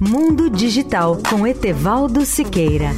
Mundo Digital com Etevaldo Siqueira.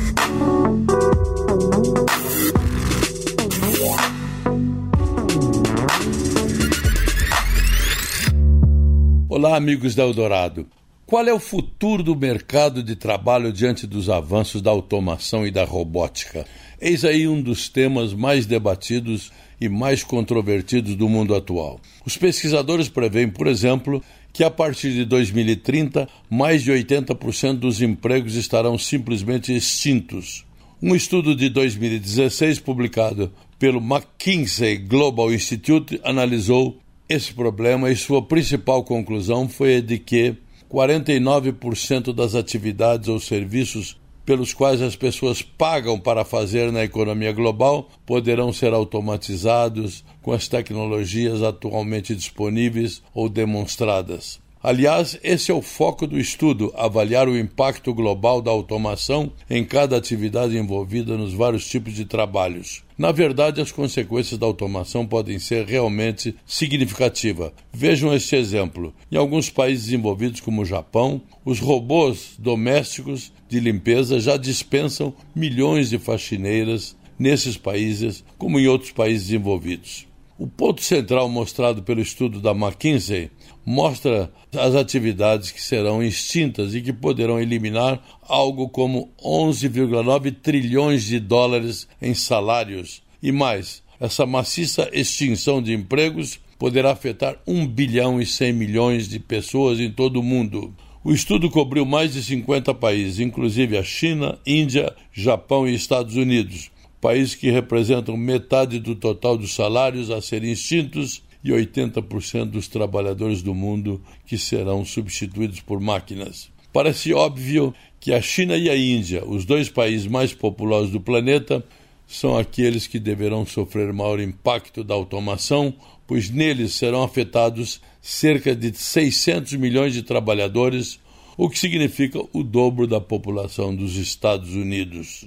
Olá, amigos da Eldorado. Qual é o futuro do mercado de trabalho diante dos avanços da automação e da robótica? Eis aí um dos temas mais debatidos e mais controvertidos do mundo atual. Os pesquisadores preveem, por exemplo, que a partir de 2030, mais de 80% dos empregos estarão simplesmente extintos. Um estudo de 2016, publicado pelo McKinsey Global Institute, analisou esse problema e sua principal conclusão foi a de que 49% das atividades ou serviços pelos quais as pessoas pagam para fazer na economia global poderão ser automatizados com as tecnologias atualmente disponíveis ou demonstradas. Aliás, esse é o foco do estudo: avaliar o impacto global da automação em cada atividade envolvida nos vários tipos de trabalhos. Na verdade, as consequências da automação podem ser realmente significativas. Vejam este exemplo. Em alguns países desenvolvidos, como o Japão, os robôs domésticos de limpeza já dispensam milhões de faxineiras nesses países, como em outros países desenvolvidos. O ponto central mostrado pelo estudo da McKinsey mostra as atividades que serão extintas e que poderão eliminar algo como 11,9 trilhões de dólares em salários. E mais, essa maciça extinção de empregos poderá afetar 1 bilhão e 100 milhões de pessoas em todo o mundo. O estudo cobriu mais de 50 países, inclusive a China, Índia, Japão e Estados Unidos países que representam metade do total dos salários a serem extintos e 80% dos trabalhadores do mundo que serão substituídos por máquinas. Parece óbvio que a China e a Índia, os dois países mais populosos do planeta, são aqueles que deverão sofrer maior impacto da automação, pois neles serão afetados cerca de 600 milhões de trabalhadores, o que significa o dobro da população dos Estados Unidos.